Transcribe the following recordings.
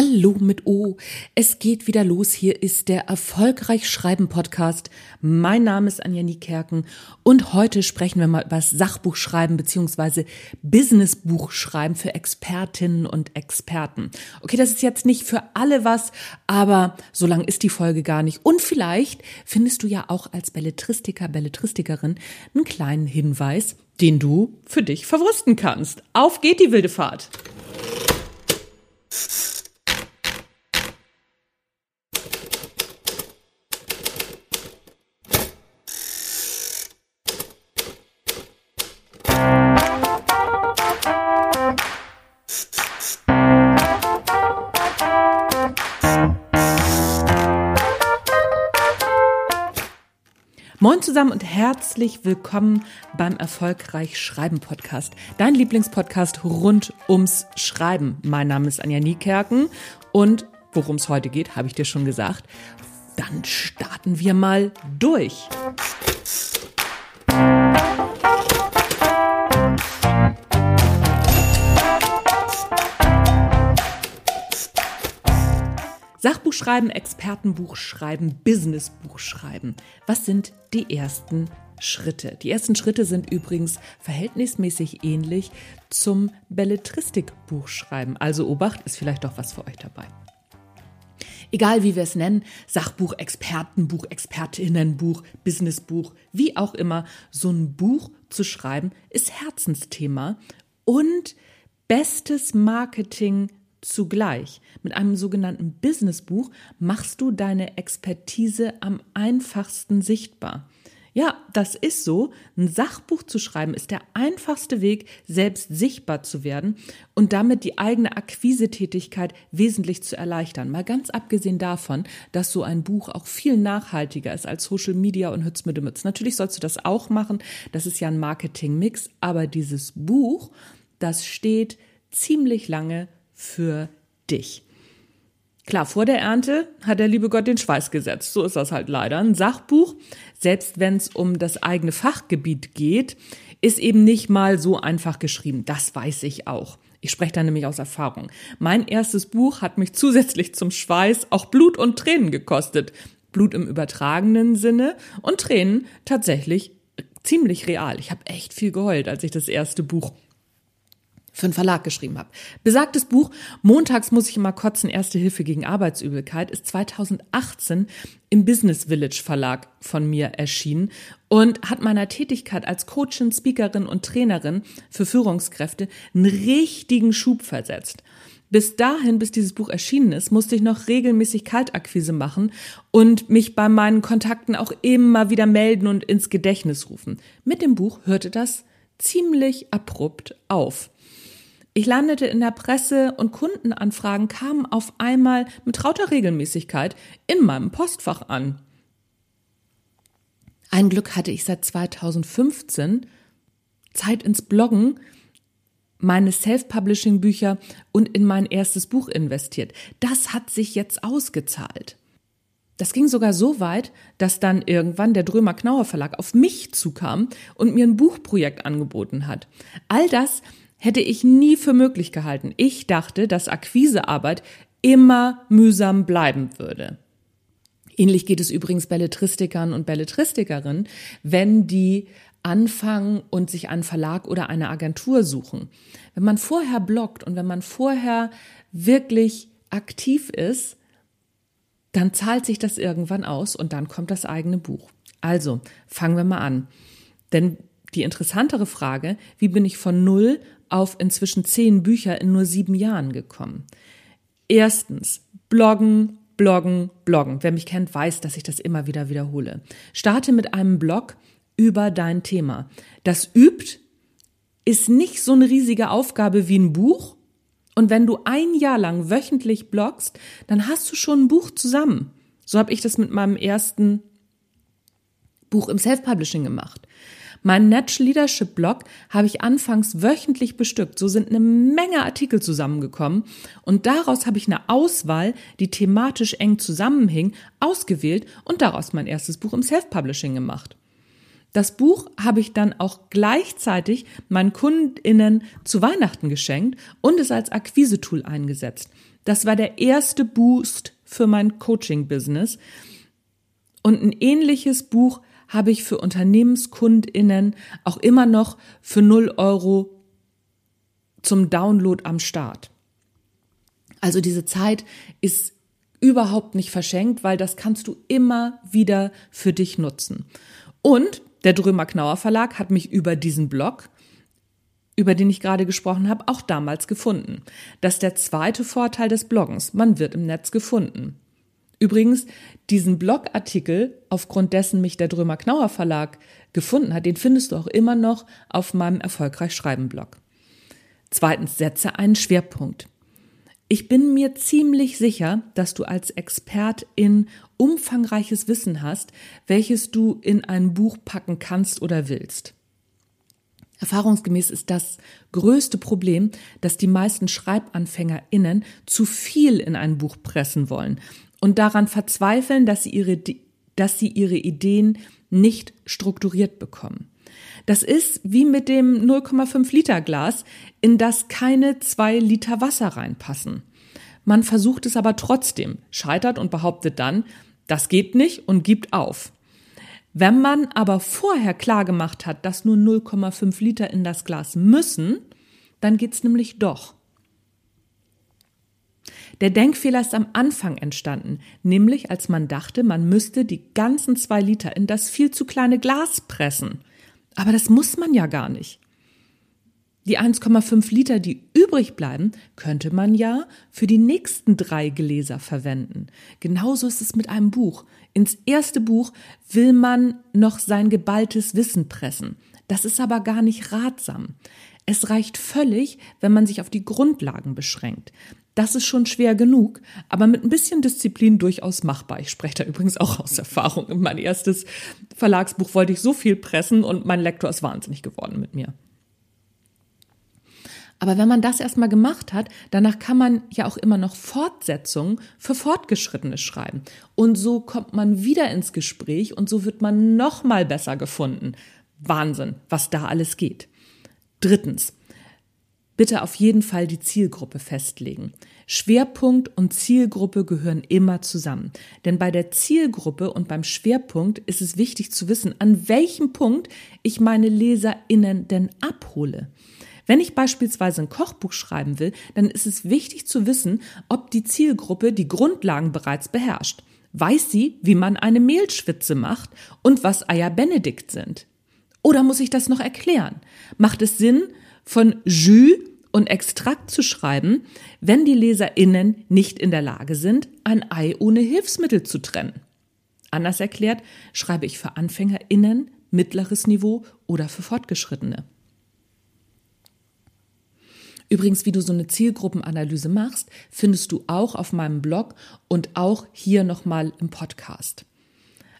Hallo mit O. Es geht wieder los. Hier ist der Erfolgreich Schreiben Podcast. Mein Name ist Anja Niekerken und heute sprechen wir mal über das Sachbuchschreiben bzw. Businessbuchschreiben für Expertinnen und Experten. Okay, das ist jetzt nicht für alle was, aber so lang ist die Folge gar nicht. Und vielleicht findest du ja auch als Belletristiker, Belletristikerin einen kleinen Hinweis, den du für dich verwursten kannst. Auf geht die wilde Fahrt. Moin zusammen und herzlich willkommen beim Erfolgreich Schreiben Podcast. Dein Lieblingspodcast rund ums Schreiben. Mein Name ist Anja Niekerken und worum es heute geht, habe ich dir schon gesagt. Dann starten wir mal durch. Sachbuch schreiben, Expertenbuch schreiben, Businessbuch schreiben. Was sind die ersten Schritte? Die ersten Schritte sind übrigens verhältnismäßig ähnlich zum Belletristikbuch schreiben. Also Obacht, ist vielleicht doch was für euch dabei. Egal wie wir es nennen, Sachbuch, Expertenbuch, Expertinnenbuch, Businessbuch, wie auch immer, so ein Buch zu schreiben, ist Herzensthema und bestes Marketing zugleich. Mit einem sogenannten Businessbuch machst du deine Expertise am einfachsten sichtbar. Ja, das ist so. Ein Sachbuch zu schreiben ist der einfachste Weg, selbst sichtbar zu werden und damit die eigene Akquisetätigkeit wesentlich zu erleichtern. Mal ganz abgesehen davon, dass so ein Buch auch viel nachhaltiger ist als Social Media und Hütz mit Mütz. Natürlich sollst du das auch machen. Das ist ja ein Marketing-Mix. Aber dieses Buch, das steht ziemlich lange für dich. Klar, vor der Ernte hat der liebe Gott den Schweiß gesetzt. So ist das halt leider. Ein Sachbuch, selbst wenn es um das eigene Fachgebiet geht, ist eben nicht mal so einfach geschrieben. Das weiß ich auch. Ich spreche da nämlich aus Erfahrung. Mein erstes Buch hat mich zusätzlich zum Schweiß auch Blut und Tränen gekostet. Blut im übertragenen Sinne und Tränen tatsächlich ziemlich real. Ich habe echt viel geheult, als ich das erste Buch für einen Verlag geschrieben habe. Besagtes Buch Montags muss ich immer kotzen, Erste Hilfe gegen Arbeitsübelkeit ist 2018 im Business Village Verlag von mir erschienen und hat meiner Tätigkeit als Coachin, Speakerin und Trainerin für Führungskräfte einen richtigen Schub versetzt. Bis dahin, bis dieses Buch erschienen ist, musste ich noch regelmäßig Kaltakquise machen und mich bei meinen Kontakten auch immer wieder melden und ins Gedächtnis rufen. Mit dem Buch hörte das ziemlich abrupt auf. Ich landete in der Presse und Kundenanfragen kamen auf einmal mit trauter Regelmäßigkeit in meinem Postfach an. Ein Glück hatte ich seit 2015 Zeit ins Bloggen, meine Self-Publishing-Bücher und in mein erstes Buch investiert. Das hat sich jetzt ausgezahlt. Das ging sogar so weit, dass dann irgendwann der Drömer Knauer Verlag auf mich zukam und mir ein Buchprojekt angeboten hat. All das hätte ich nie für möglich gehalten. Ich dachte, dass Akquisearbeit immer mühsam bleiben würde. Ähnlich geht es übrigens Belletristikern und Belletristikerinnen, wenn die anfangen und sich einen Verlag oder eine Agentur suchen. Wenn man vorher bloggt und wenn man vorher wirklich aktiv ist, dann zahlt sich das irgendwann aus und dann kommt das eigene Buch. Also, fangen wir mal an. Denn die interessantere Frage, wie bin ich von null auf inzwischen zehn Bücher in nur sieben Jahren gekommen. Erstens, bloggen, bloggen, bloggen. Wer mich kennt, weiß, dass ich das immer wieder wiederhole. Starte mit einem Blog über dein Thema. Das übt, ist nicht so eine riesige Aufgabe wie ein Buch. Und wenn du ein Jahr lang wöchentlich bloggst, dann hast du schon ein Buch zusammen. So habe ich das mit meinem ersten Buch im Self-Publishing gemacht. Mein Natural Leadership Blog habe ich anfangs wöchentlich bestückt. So sind eine Menge Artikel zusammengekommen und daraus habe ich eine Auswahl, die thematisch eng zusammenhing, ausgewählt und daraus mein erstes Buch im Self-Publishing gemacht. Das Buch habe ich dann auch gleichzeitig meinen KundInnen zu Weihnachten geschenkt und es als Akquise-Tool eingesetzt. Das war der erste Boost für mein Coaching-Business. Und ein ähnliches Buch habe ich für UnternehmenskundInnen auch immer noch für 0 Euro zum Download am Start. Also diese Zeit ist überhaupt nicht verschenkt, weil das kannst du immer wieder für dich nutzen. Und der Drömer Knauer Verlag hat mich über diesen Blog, über den ich gerade gesprochen habe, auch damals gefunden. Das ist der zweite Vorteil des Bloggens. Man wird im Netz gefunden. Übrigens, diesen Blogartikel, aufgrund dessen mich der Drömer Knauer Verlag gefunden hat, den findest du auch immer noch auf meinem Erfolgreich Schreiben Blog. Zweitens, setze einen Schwerpunkt. Ich bin mir ziemlich sicher, dass du als Expertin umfangreiches Wissen hast, welches du in ein Buch packen kannst oder willst. Erfahrungsgemäß ist das größte Problem, dass die meisten SchreibanfängerInnen zu viel in ein Buch pressen wollen und daran verzweifeln, dass sie ihre, dass sie ihre Ideen nicht strukturiert bekommen. Das ist wie mit dem 0,5 Liter Glas, in das keine zwei Liter Wasser reinpassen. Man versucht es aber trotzdem, scheitert und behauptet dann, das geht nicht und gibt auf. Wenn man aber vorher klar gemacht hat, dass nur 0,5 Liter in das Glas müssen, dann geht's nämlich doch. Der Denkfehler ist am Anfang entstanden, nämlich als man dachte, man müsste die ganzen zwei Liter in das viel zu kleine Glas pressen. Aber das muss man ja gar nicht. Die 1,5 Liter, die übrig bleiben, könnte man ja für die nächsten drei Gläser verwenden. Genauso ist es mit einem Buch. Ins erste Buch will man noch sein geballtes Wissen pressen. Das ist aber gar nicht ratsam. Es reicht völlig, wenn man sich auf die Grundlagen beschränkt. Das ist schon schwer genug, aber mit ein bisschen Disziplin durchaus machbar. Ich spreche da übrigens auch aus Erfahrung. Mein erstes Verlagsbuch wollte ich so viel pressen und mein Lektor ist wahnsinnig geworden mit mir. Aber wenn man das erstmal gemacht hat, danach kann man ja auch immer noch Fortsetzungen für Fortgeschrittene schreiben. Und so kommt man wieder ins Gespräch und so wird man noch mal besser gefunden. Wahnsinn, was da alles geht. Drittens, bitte auf jeden Fall die Zielgruppe festlegen. Schwerpunkt und Zielgruppe gehören immer zusammen. Denn bei der Zielgruppe und beim Schwerpunkt ist es wichtig zu wissen, an welchem Punkt ich meine LeserInnen denn abhole. Wenn ich beispielsweise ein Kochbuch schreiben will, dann ist es wichtig zu wissen, ob die Zielgruppe die Grundlagen bereits beherrscht. Weiß sie, wie man eine Mehlschwitze macht und was Eier Benedikt sind? Oder muss ich das noch erklären? Macht es Sinn, von Jus und Extrakt zu schreiben, wenn die LeserInnen nicht in der Lage sind, ein Ei ohne Hilfsmittel zu trennen? Anders erklärt, schreibe ich für AnfängerInnen, mittleres Niveau oder für Fortgeschrittene. Übrigens, wie du so eine Zielgruppenanalyse machst, findest du auch auf meinem Blog und auch hier nochmal im Podcast.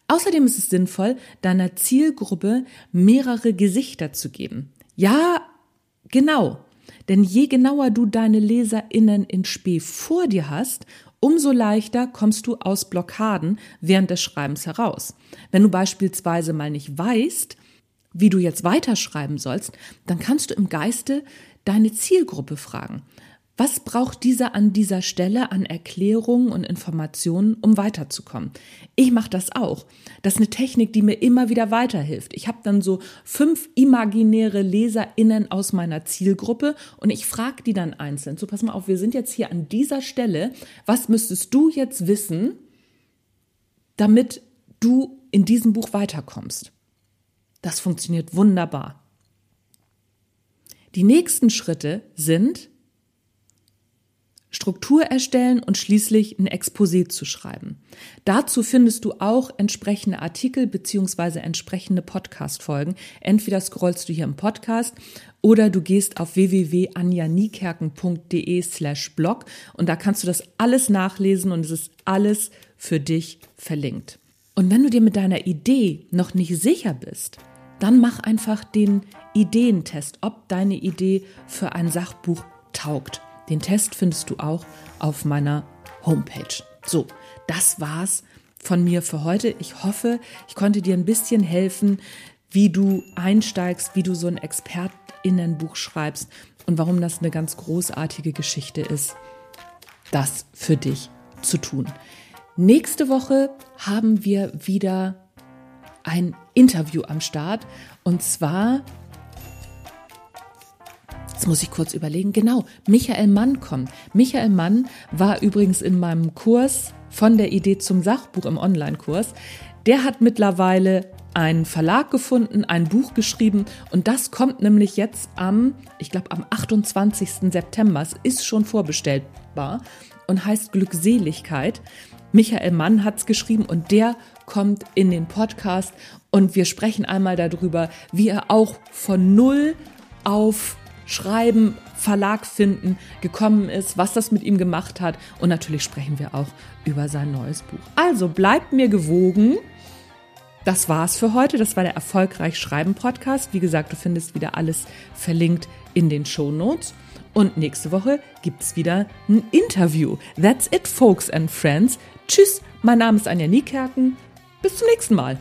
Außerdem ist es sinnvoll, deiner Zielgruppe mehrere Gesichter zu geben. Ja, genau. Denn je genauer du deine LeserInnen in Spee vor dir hast, umso leichter kommst du aus Blockaden während des Schreibens heraus. Wenn du beispielsweise mal nicht weißt, wie du jetzt weiterschreiben sollst, dann kannst du im Geiste deine Zielgruppe fragen. Was braucht diese an dieser Stelle an Erklärungen und Informationen, um weiterzukommen? Ich mache das auch. Das ist eine Technik, die mir immer wieder weiterhilft. Ich habe dann so fünf imaginäre LeserInnen aus meiner Zielgruppe und ich frage die dann einzeln. So, pass mal auf, wir sind jetzt hier an dieser Stelle. Was müsstest du jetzt wissen, damit du in diesem Buch weiterkommst? Das funktioniert wunderbar. Die nächsten Schritte sind Struktur erstellen und schließlich ein Exposé zu schreiben. Dazu findest du auch entsprechende Artikel beziehungsweise entsprechende Podcast-Folgen. Entweder scrollst du hier im Podcast oder du gehst auf www.anjanikerken.de slash blog und da kannst du das alles nachlesen und es ist alles für dich verlinkt. Und wenn du dir mit deiner Idee noch nicht sicher bist, dann mach einfach den Ideentest, ob deine Idee für ein Sachbuch taugt. Den Test findest du auch auf meiner Homepage. So, das war's von mir für heute. Ich hoffe, ich konnte dir ein bisschen helfen, wie du einsteigst, wie du so ein Expertinnenbuch schreibst und warum das eine ganz großartige Geschichte ist, das für dich zu tun. Nächste Woche haben wir wieder ein Interview am Start und zwar Jetzt muss ich kurz überlegen. Genau, Michael Mann kommt. Michael Mann war übrigens in meinem Kurs von der Idee zum Sachbuch im Online-Kurs. Der hat mittlerweile einen Verlag gefunden, ein Buch geschrieben und das kommt nämlich jetzt am, ich glaube am 28. September. Es ist schon vorbestellbar und heißt Glückseligkeit. Michael Mann hat es geschrieben und der kommt in den Podcast und wir sprechen einmal darüber, wie er auch von null auf Schreiben, Verlag finden gekommen ist, was das mit ihm gemacht hat. Und natürlich sprechen wir auch über sein neues Buch. Also bleibt mir gewogen. Das war's für heute. Das war der Erfolgreich Schreiben Podcast. Wie gesagt, du findest wieder alles verlinkt in den Show Notes. Und nächste Woche gibt's wieder ein Interview. That's it, folks and friends. Tschüss, mein Name ist Anja Niekerken. Bis zum nächsten Mal.